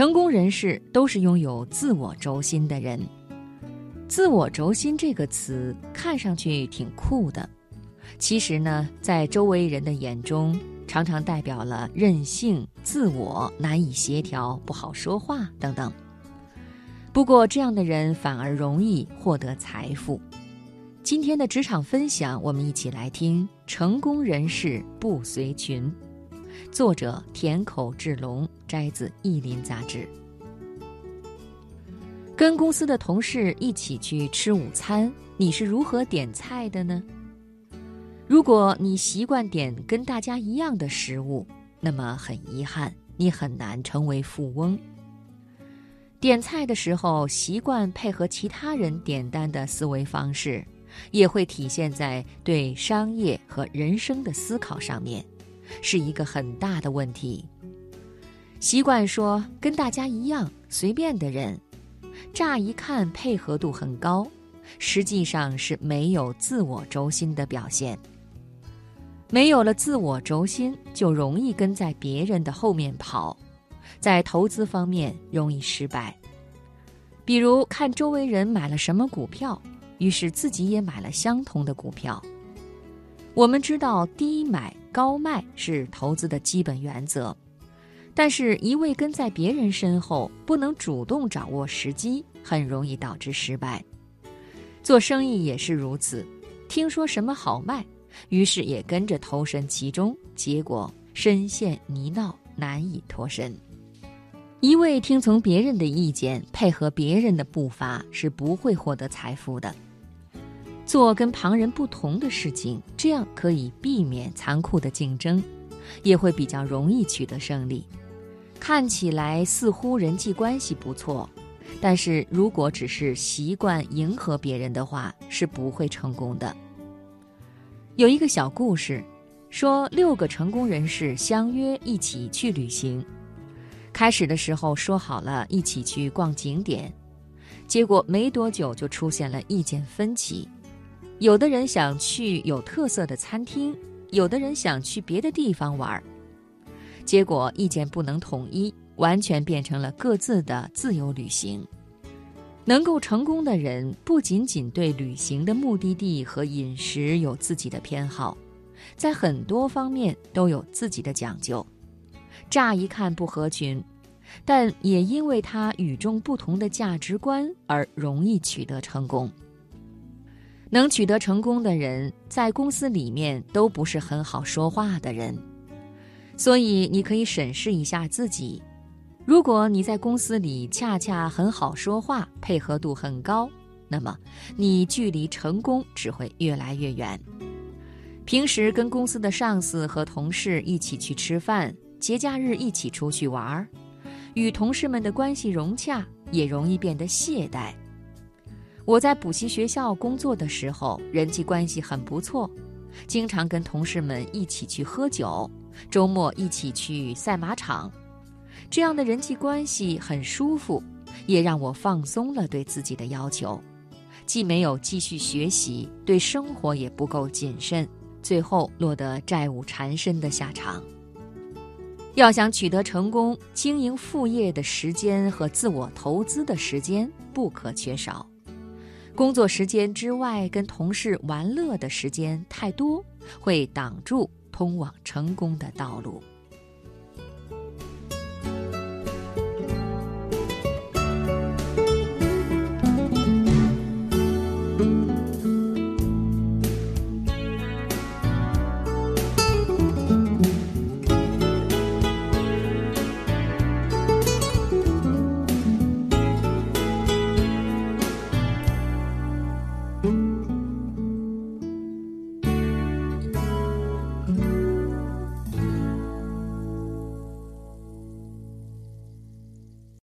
成功人士都是拥有自我轴心的人。自我轴心这个词看上去挺酷的，其实呢，在周围人的眼中，常常代表了任性、自我、难以协调、不好说话等等。不过，这样的人反而容易获得财富。今天的职场分享，我们一起来听《成功人士不随群》。作者田口智隆摘自《意林》杂志。跟公司的同事一起去吃午餐，你是如何点菜的呢？如果你习惯点跟大家一样的食物，那么很遗憾，你很难成为富翁。点菜的时候习惯配合其他人点单的思维方式，也会体现在对商业和人生的思考上面。是一个很大的问题。习惯说跟大家一样随便的人，乍一看配合度很高，实际上是没有自我轴心的表现。没有了自我轴心，就容易跟在别人的后面跑，在投资方面容易失败。比如看周围人买了什么股票，于是自己也买了相同的股票。我们知道低买。高卖是投资的基本原则，但是，一味跟在别人身后，不能主动掌握时机，很容易导致失败。做生意也是如此，听说什么好卖，于是也跟着投身其中，结果深陷泥淖，难以脱身。一味听从别人的意见，配合别人的步伐，是不会获得财富的。做跟旁人不同的事情，这样可以避免残酷的竞争，也会比较容易取得胜利。看起来似乎人际关系不错，但是如果只是习惯迎合别人的话，是不会成功的。有一个小故事，说六个成功人士相约一起去旅行，开始的时候说好了一起去逛景点，结果没多久就出现了意见分歧。有的人想去有特色的餐厅，有的人想去别的地方玩儿，结果意见不能统一，完全变成了各自的自由旅行。能够成功的人，不仅仅对旅行的目的地和饮食有自己的偏好，在很多方面都有自己的讲究。乍一看不合群，但也因为他与众不同的价值观而容易取得成功。能取得成功的人，在公司里面都不是很好说话的人，所以你可以审视一下自己。如果你在公司里恰恰很好说话，配合度很高，那么你距离成功只会越来越远。平时跟公司的上司和同事一起去吃饭，节假日一起出去玩儿，与同事们的关系融洽，也容易变得懈怠。我在补习学校工作的时候，人际关系很不错，经常跟同事们一起去喝酒，周末一起去赛马场，这样的人际关系很舒服，也让我放松了对自己的要求，既没有继续学习，对生活也不够谨慎，最后落得债务缠身的下场。要想取得成功，经营副业的时间和自我投资的时间不可缺少。工作时间之外，跟同事玩乐的时间太多，会挡住通往成功的道路。